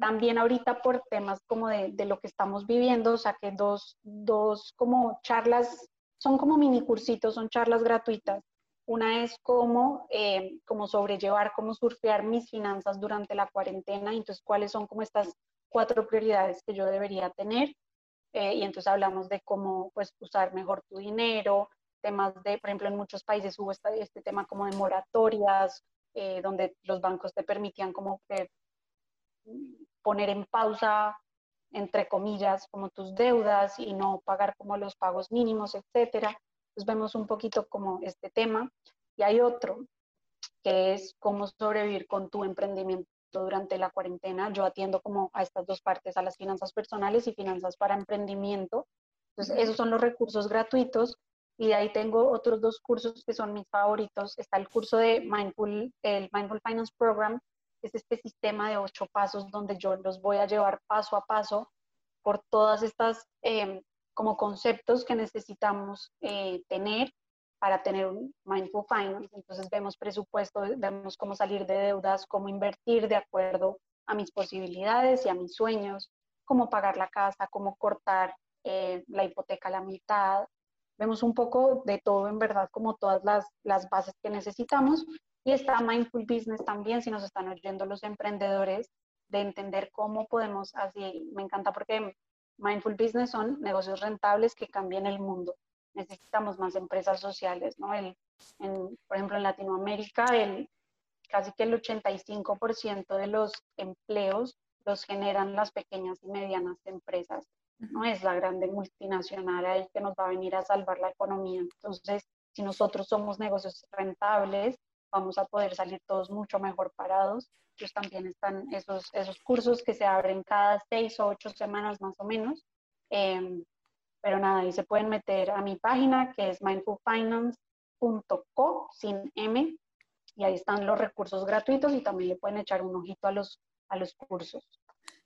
También ahorita por temas como de, de, lo que estamos viviendo, saqué dos, dos como charlas, son como mini cursitos, son charlas gratuitas una es cómo, eh, cómo sobrellevar, cómo surfear mis finanzas durante la cuarentena. Entonces, cuáles son como estas cuatro prioridades que yo debería tener. Eh, y entonces hablamos de cómo pues, usar mejor tu dinero, temas de, por ejemplo, en muchos países hubo este, este tema como de moratorias, eh, donde los bancos te permitían como que poner en pausa, entre comillas, como tus deudas y no pagar como los pagos mínimos, etcétera. Entonces vemos un poquito como este tema. Y hay otro que es cómo sobrevivir con tu emprendimiento durante la cuarentena. Yo atiendo como a estas dos partes, a las finanzas personales y finanzas para emprendimiento. Entonces, esos son los recursos gratuitos. Y de ahí tengo otros dos cursos que son mis favoritos. Está el curso de Mindful, el Mindful Finance Program, que es este sistema de ocho pasos donde yo los voy a llevar paso a paso por todas estas eh, como conceptos que necesitamos eh, tener para tener un mindful finance. Entonces vemos presupuesto, vemos cómo salir de deudas, cómo invertir de acuerdo a mis posibilidades y a mis sueños, cómo pagar la casa, cómo cortar eh, la hipoteca a la mitad. Vemos un poco de todo, en verdad, como todas las, las bases que necesitamos. Y está Mindful Business también, si nos están oyendo los emprendedores, de entender cómo podemos, así, me encanta porque Mindful Business son negocios rentables que cambien el mundo. Necesitamos más empresas sociales, ¿no? El, por ejemplo, en Latinoamérica, el, casi que el 85% de los empleos los generan las pequeñas y medianas empresas. No es la grande multinacional ahí que nos va a venir a salvar la economía. Entonces, si nosotros somos negocios rentables, vamos a poder salir todos mucho mejor parados pues también están esos, esos cursos que se abren cada seis o ocho semanas más o menos. Em, pero nada, ahí se pueden meter a mi página que es mindfulfinance.co sin M y ahí están los recursos gratuitos y también le pueden echar un ojito a los, a los cursos.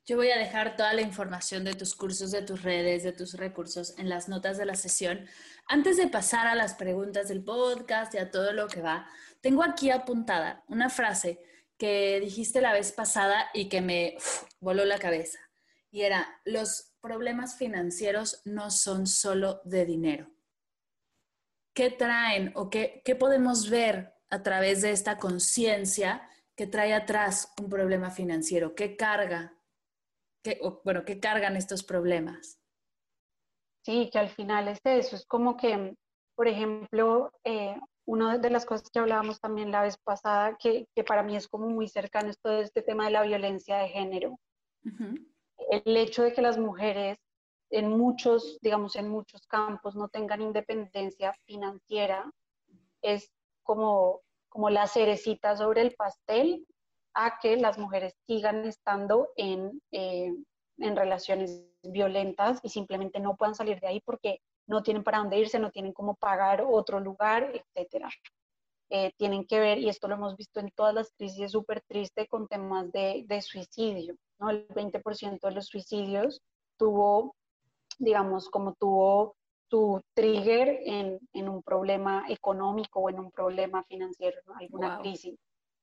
Yo voy a dejar toda la información de tus cursos, de tus redes, de tus recursos en las notas de la sesión. Antes de pasar a las preguntas del podcast y a todo lo que va, tengo aquí apuntada una frase que dijiste la vez pasada y que me voló la cabeza. Y era, los problemas financieros no son solo de dinero. ¿Qué traen o qué, qué podemos ver a través de esta conciencia que trae atrás un problema financiero? ¿Qué carga? ¿Qué, bueno, ¿qué cargan estos problemas? Sí, que al final es eso. Es como que, por ejemplo, eh, una de las cosas que hablábamos también la vez pasada, que, que para mí es como muy cercano, es todo este tema de la violencia de género. El hecho de que las mujeres en muchos, digamos, en muchos campos no tengan independencia financiera es como, como la cerecita sobre el pastel a que las mujeres sigan estando en, eh, en relaciones violentas y simplemente no puedan salir de ahí porque no tienen para dónde irse, no tienen cómo pagar otro lugar, etcétera. Eh, tienen que ver, y esto lo hemos visto en todas las crisis, es súper triste con temas de, de suicidio, ¿no? El 20% de los suicidios tuvo, digamos, como tuvo su trigger en, en, un problema económico o en un problema financiero, ¿no? alguna crisis.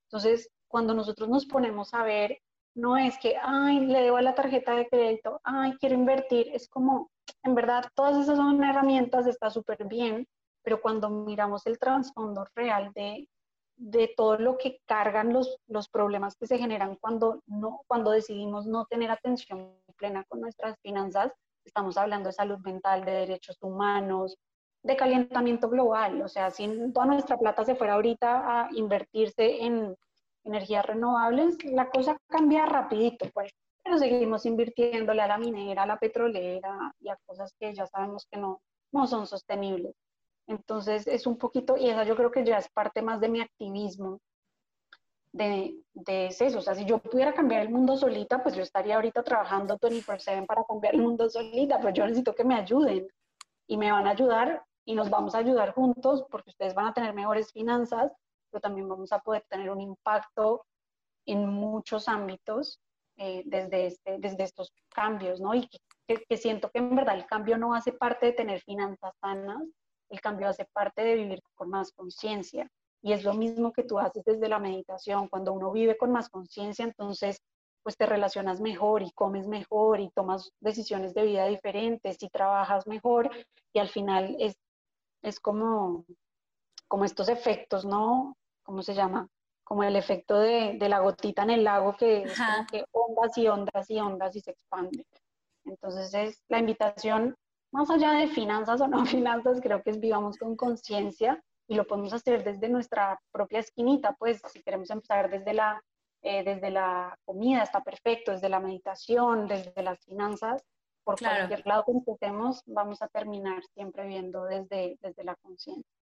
Entonces, cuando nosotros nos ponemos a ver, no es que, ay, le debo a la tarjeta de crédito, ay, quiero invertir, es como, en verdad, todas esas son herramientas, está súper bien, pero cuando miramos el trasfondo real de, de todo lo que cargan los, los problemas que se generan cuando, no, cuando decidimos no tener atención plena con nuestras finanzas, estamos hablando de salud mental, de derechos humanos, de calentamiento global. O sea, si toda nuestra plata se fuera ahorita a invertirse en energías renovables, la cosa cambia rapidito. Pues. pero seguimos invirtiéndole a la minera, a la petrolera y a cosas que ya sabemos que no, no son sostenibles. Entonces es un poquito, y esa yo creo que ya es parte más de mi activismo, de, de eso. O sea, si yo pudiera cambiar el mundo solita, pues yo estaría ahorita trabajando 24/7 para cambiar el mundo solita, pero yo necesito que me ayuden y me van a ayudar y nos vamos a ayudar juntos porque ustedes van a tener mejores finanzas, pero también vamos a poder tener un impacto en muchos ámbitos eh, desde, este, desde estos cambios, ¿no? Y que, que, siento que en verdad el cambio no hace parte de tener finanzas sanas, el cambio hace parte de vivir con más conciencia. Y es lo mismo que tú haces desde la meditación. Cuando uno vive con más conciencia, entonces pues te relacionas mejor y comes mejor y tomas decisiones de vida diferentes y trabajas mejor y al final es, es como, como estos efectos, ¿no? ¿Cómo se llama? Como el efecto de, de la gotita en el lago que es como que ondas y ondas y ondas y se expande. Entonces es la invitación, más allá de finanzas o no [laughs] finanzas, creo que es vivamos con conciencia y lo podemos hacer desde nuestra propia esquinita, pues si queremos empezar desde la, eh, desde la comida, está perfecto, desde la meditación, desde las finanzas, por cualquier lado que empecemos, vamos a terminar siempre viendo desde, desde la conciencia.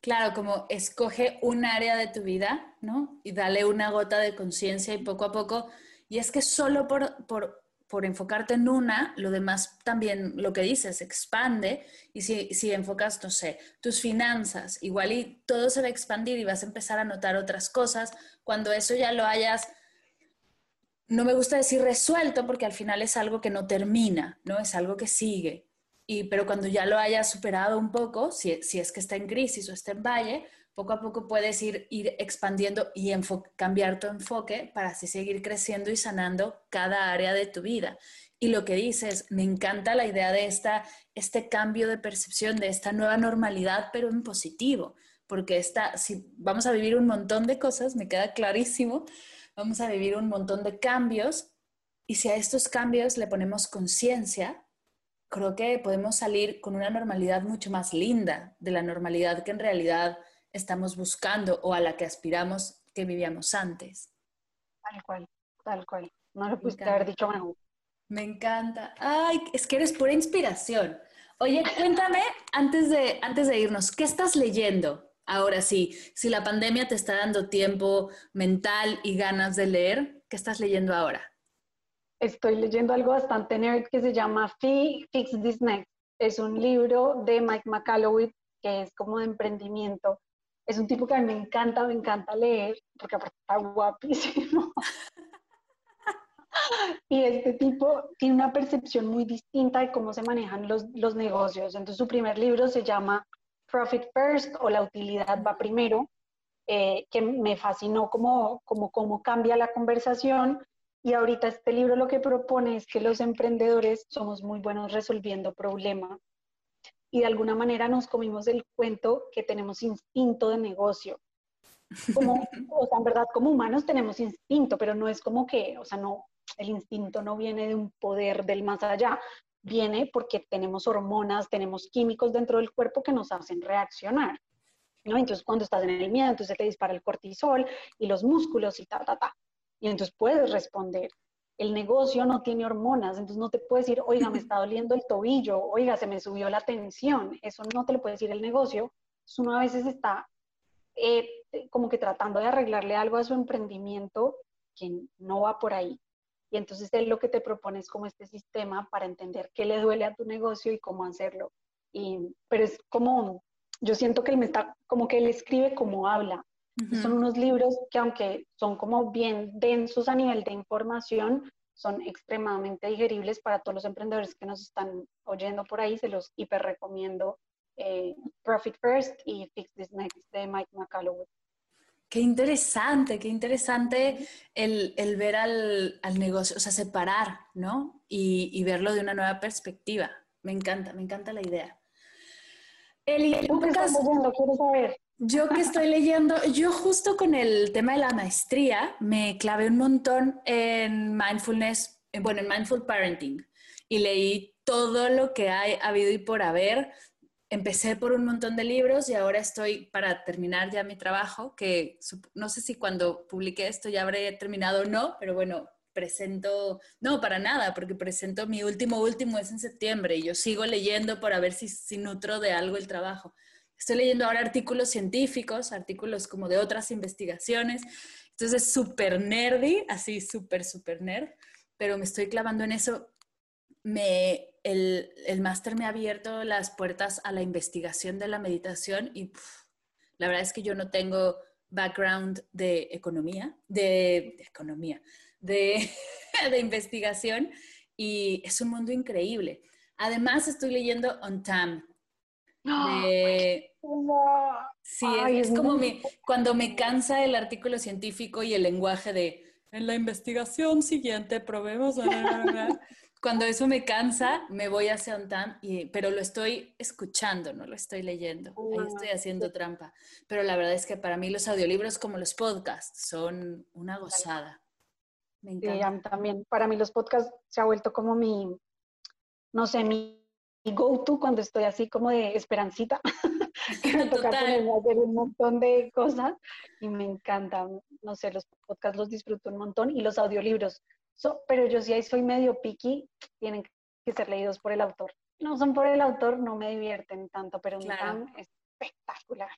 Claro, como escoge un área de tu vida, ¿no? Y dale una gota de conciencia y poco a poco. Y es que solo por, por por enfocarte en una, lo demás también, lo que dices, expande. Y si, si, enfocas, no sé, tus finanzas, igual y todo se va a expandir y vas a empezar a notar otras cosas. Cuando eso ya lo hayas, no me gusta decir resuelto porque al final es algo que no termina, ¿no? Es algo que sigue. Y, pero cuando ya lo hayas superado un poco, si, es que está en crisis o está en valle, poco a poco puedes ir, ir expandiendo y cambiar tu enfoque para así seguir creciendo y sanando cada área de tu vida. Y lo que dices, me encanta la idea de esta, este cambio de percepción, de esta nueva normalidad, pero en positivo, porque esta, si vamos a vivir un montón de cosas, me queda clarísimo, vamos a vivir un montón de cambios, y si a estos cambios le ponemos conciencia, creo que podemos salir con una normalidad mucho más linda de la normalidad que en realidad estamos buscando o a la que aspiramos que vivíamos antes. Tal cual, tal cual. No lo pudiste haber dicho mejor. Me encanta. Ay, es que eres pura inspiración. Oye, cuéntame antes de, antes de irnos, ¿qué estás leyendo? Ahora sí, si la pandemia te está dando tiempo mental y ganas de leer, ¿qué estás leyendo ahora? Estoy leyendo algo bastante nerd que se llama Fix This Next. Es un libro de Mike McCalloway que es como de emprendimiento es un tipo que a mí me encanta, me encanta leer, porque aparte está guapísimo. [laughs] y este tipo tiene una percepción muy distinta de cómo se manejan los, los negocios. Entonces su primer libro se llama Profit First o La utilidad va primero, eh, que me fascinó cómo, cómo, cómo cambia la conversación. Y ahorita este libro lo que propone es que los emprendedores somos muy buenos resolviendo problemas y de alguna manera nos comimos el cuento que tenemos instinto de negocio. Como, [laughs] o sea, en verdad, como humanos tenemos instinto, pero no es como que, o sea, no, el instinto no viene de un poder del más allá, viene porque tenemos hormonas, tenemos químicos dentro del cuerpo que nos hacen reaccionar. ¿no? Entonces, cuando estás en el miedo, entonces te dispara el cortisol y los músculos y ta, ta, ta. Y entonces puedes responder el negocio no tiene hormonas, entonces no te puedes decir, oiga, me [laughs] está doliendo el tobillo, oiga, se me subió la tensión, eso no te lo puede decir el negocio. uno a veces está eh, como que tratando de arreglarle algo a su emprendimiento que no va por ahí. Y entonces él lo que te propone es como este sistema para entender qué le duele a tu negocio y cómo hacerlo. Y, pero es como, yo siento que él me está, como que él escribe como habla. Son unos libros que aunque son como bien densos a nivel de información, son extremadamente digeribles para todos los emprendedores que nos están oyendo por ahí. Se los hiper recomiendo. Eh, Profit First y Fix This Next de Mike McCalloway. Qué interesante, qué interesante el, el ver al, al, negocio, o sea, separar, ¿no? Y, y, verlo de una nueva perspectiva. Me encanta, me encanta la idea. Eli, ¿Tú qué estás leyendo? Quiero saber. Yo que estoy leyendo, yo justo con el tema de la maestría me clavé un montón en mindfulness, bueno, en mindful parenting y leí todo lo que hay habido y por haber. Empecé por un montón de libros y ahora estoy para terminar ya mi trabajo, que no sé si cuando publique esto ya habré terminado o no, pero bueno, presento, no, para nada, porque presento mi último último es en septiembre y yo sigo leyendo para ver si, si nutro de algo el trabajo. Estoy leyendo ahora artículos científicos, artículos como de otras investigaciones. Entonces es súper nerdy, así súper, súper nerd, pero me estoy clavando en eso. Me, el, el máster me ha abierto las puertas a la investigación de la meditación y la verdad es que yo no tengo background de economía, de, economía, de, [laughs] de, investigación y es un mundo increíble. Además estoy leyendo On Tam. Sí, es, como mi, cuando me cansa el artículo científico y el lenguaje de en la investigación siguiente probemos. [laughs] Cuando eso me cansa, me voy hacia un y, pero lo estoy escuchando, no lo estoy leyendo. Ahí estoy haciendo trampa. Pero la verdad es que para mí los audiolibros como los podcasts son una gozada. Me encanta. también. Para mí los podcasts se ha vuelto como mi, no sé, mi go-to cuando estoy así como de esperancita, [laughs] que me toca hacer un montón de cosas y me encanta. No sé, los podcasts los disfruto un montón y los audiolibros pero yo sí ahí soy medio picky, tienen que ser leídos por el autor. No son por el autor, no me divierten tanto, pero claro. es espectacular.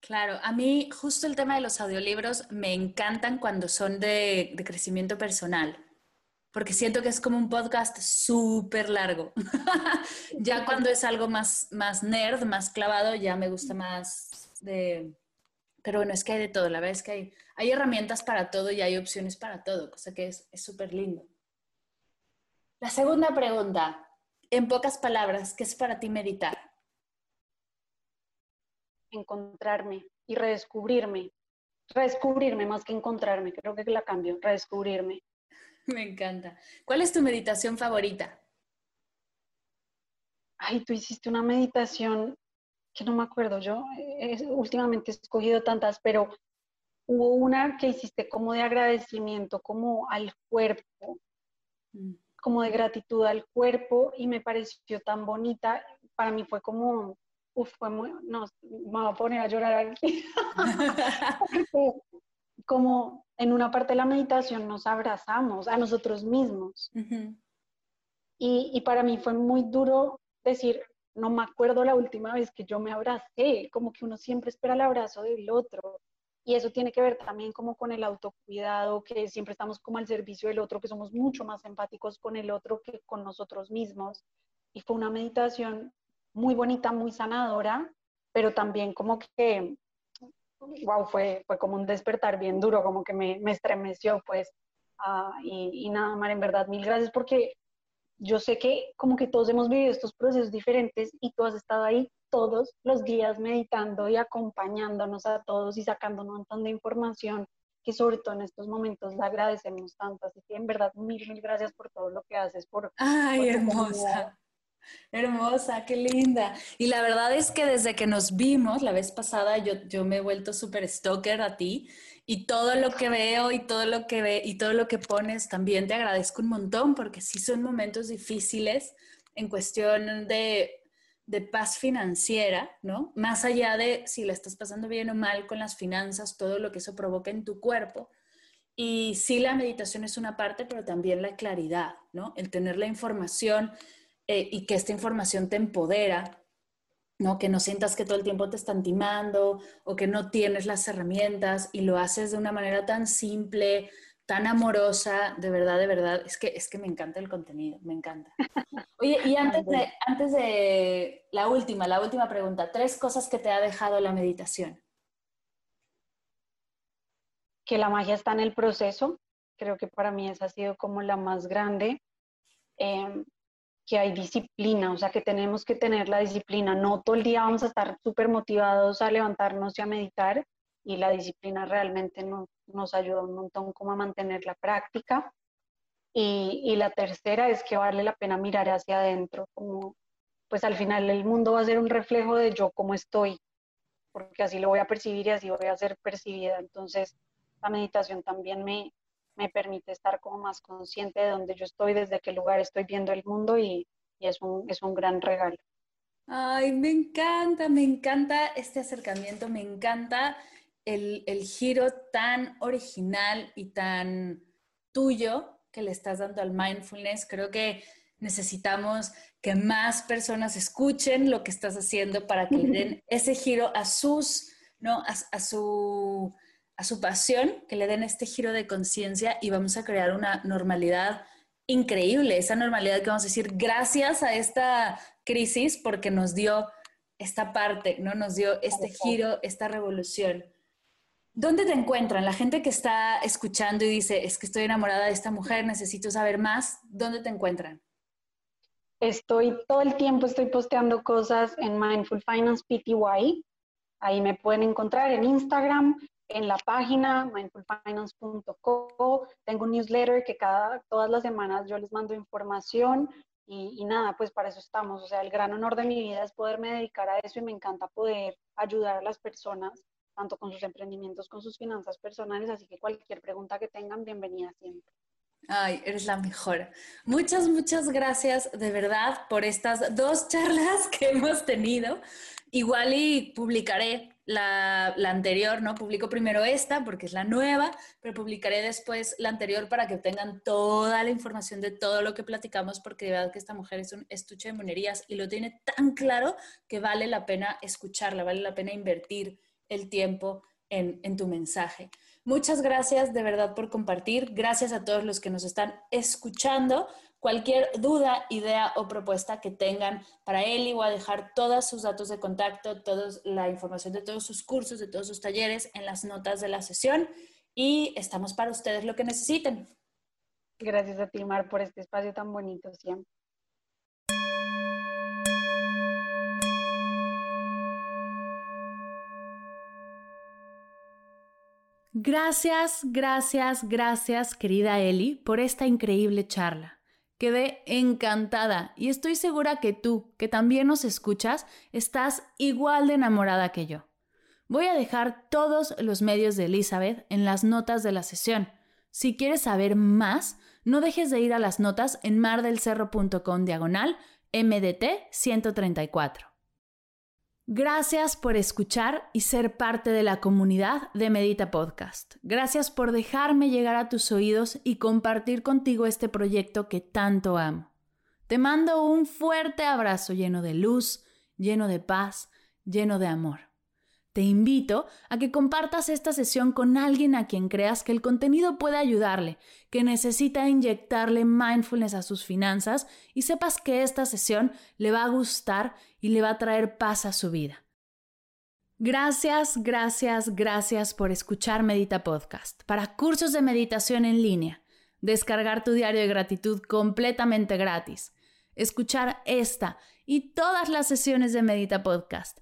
Claro, a mí justo el tema de los audiolibros me encantan cuando son de, de crecimiento personal, porque siento que es como un podcast súper largo. [laughs] ya cuando es algo más, más nerd, más clavado, ya me gusta más de... Pero bueno, es que hay de todo, la verdad es que hay, hay herramientas para todo y hay opciones para todo, cosa que es súper lindo. La segunda pregunta, en pocas palabras, ¿qué es para ti meditar? Encontrarme y redescubrirme. Redescubrirme más que encontrarme, creo que la cambio, redescubrirme. [laughs] Me encanta. ¿Cuál es tu meditación favorita? Ay, tú hiciste una meditación que no me acuerdo, yo eh, últimamente he escogido tantas, pero hubo una que hiciste como de agradecimiento, como al cuerpo, mm. como de gratitud al cuerpo y me pareció tan bonita. Para mí fue como, uff, fue muy, no, me voy a poner a llorar aquí. [laughs] [laughs] como en una parte de la meditación nos abrazamos a nosotros mismos. y, y para mí fue muy duro decir, no me acuerdo la última vez que yo me abracé, como que uno siempre espera el abrazo del otro. Y eso tiene que ver también como con el autocuidado, que siempre estamos como al servicio del otro, que somos mucho más empáticos con el otro que con nosotros mismos. Y fue una meditación muy bonita, muy sanadora, pero también como que, wow, fue, fue como un despertar bien duro, como que me, me estremeció, pues. Uh, y, y, nada, Mar, en verdad, mil gracias porque yo sé que como que todos hemos vivido estos procesos diferentes y tú has estado ahí todos los días meditando y acompañándonos a todos y sacando un montón de información que sobre todo en estos momentos le agradecemos tanto. Así que en verdad, mil, mil gracias por todo lo que haces. Por, Ay, hermosa. Hermosa, qué linda. Y la verdad es que desde que nos vimos la vez pasada, yo, yo me he vuelto súper stalker a ti y todo lo que veo y todo lo que ve y todo lo que pones también te agradezco un montón porque sí son momentos difíciles en cuestión de, de paz financiera, ¿no? Más allá de si la estás pasando bien o mal con las finanzas, todo lo que eso provoca en tu cuerpo. Y sí, la meditación es una parte, pero también la claridad, ¿no? El tener la información eh, y que esta información te empodera ¿no? Que no sientas que todo el tiempo te están timando o que no tienes las herramientas y lo haces de una manera tan simple, tan amorosa, de verdad, de verdad, es que, es que me encanta el contenido, me encanta. [laughs] Oye, y antes de, antes de la última, la última pregunta, tres cosas que te ha dejado la meditación. Que la magia está en el proceso, creo que para mí esa ha sido como la más grande. Em, que hay disciplina, o sea, que tenemos que tener la disciplina. No todo el día vamos a estar súper motivados a levantarnos y a meditar y la disciplina realmente nos ayuda un montón como a mantener la práctica. Y, y, la tercera es que vale la pena mirar hacia adentro, como pues al final el mundo va a ser un reflejo de yo cómo estoy, porque así lo voy a percibir y así voy a ser percibida. Entonces, la meditación también me, me permite estar como más consciente de dónde yo estoy, desde qué lugar estoy viendo el mundo y, es, un, es un gran regalo. Ay, me encanta, me encanta este acercamiento, me encanta el, el, giro tan original y tan tuyo que le estás dando al mindfulness. Creo que necesitamos que más personas escuchen lo que estás haciendo para que le den [laughs] ese giro a sus, ¿no? A, su, a su pasión, que le den este giro de conciencia y vamos a crear una normalidad increíble, esa normalidad que vamos a decir gracias a esta crisis porque nos dio esta parte, ¿no? Nos dio este giro, esta revolución. ¿Dónde te encuentran? La gente que está escuchando y dice, es que estoy enamorada de esta mujer, necesito saber más, ¿dónde te encuentran? Estoy todo el tiempo, estoy posteando cosas en Mindful Finance PTY. Ahí me pueden encontrar en Instagram, en la página mindfulfinance.co. Tengo un newsletter que cada, todas las semanas yo les mando información y, y, nada, pues para eso estamos. O sea, el gran honor de mi vida es poderme dedicar a eso y me encanta poder ayudar a las personas tanto con sus emprendimientos, con sus finanzas personales, así que cualquier pregunta que tengan, bienvenida siempre. Ay, eres la mejor. Muchas, muchas gracias de verdad por estas dos charlas [laughs] que hemos tenido. Igual y publicaré la, anterior, ¿no? Publico primero esta porque es la nueva, pero publicaré después la anterior para que tengan toda la información de todo lo que platicamos porque de verdad que esta mujer es un estuche de monerías y lo tiene tan claro que vale la pena escucharla, vale la pena invertir el tiempo en, tu mensaje. Muchas gracias de verdad por compartir. Gracias a todos los que nos están escuchando. Cualquier duda, idea o propuesta que tengan para Eli, voy a dejar todos sus datos de contacto, toda la información de todos sus cursos, de todos sus talleres en las notas de la sesión y estamos para ustedes lo que necesiten. Gracias a ti, Mar, por este espacio tan bonito siempre. Gracias, gracias, gracias, querida Eli, por esta increíble charla. Quedé encantada y estoy segura que tú, que también nos escuchas, estás igual de enamorada que yo. Voy a dejar todos los medios de Elizabeth en las notas de la sesión. Si quieres saber más, no dejes de ir a las notas en mardelcerro.com diagonal MDT 134. Gracias por escuchar y ser parte de la comunidad de Medita Podcast. Gracias por dejarme llegar a tus oídos y compartir contigo este proyecto que tanto amo. Te mando un fuerte abrazo lleno de luz, lleno de paz, lleno de amor. Te invito a que compartas esta sesión con alguien a quien creas que el contenido puede ayudarle, que necesita inyectarle mindfulness a sus finanzas y sepas que esta sesión le va a gustar y le va a traer paz a su vida. Gracias, gracias, gracias por escuchar Medita Podcast. Para cursos de meditación en línea, descargar tu diario de gratitud completamente gratis, escuchar esta y todas las sesiones de Medita Podcast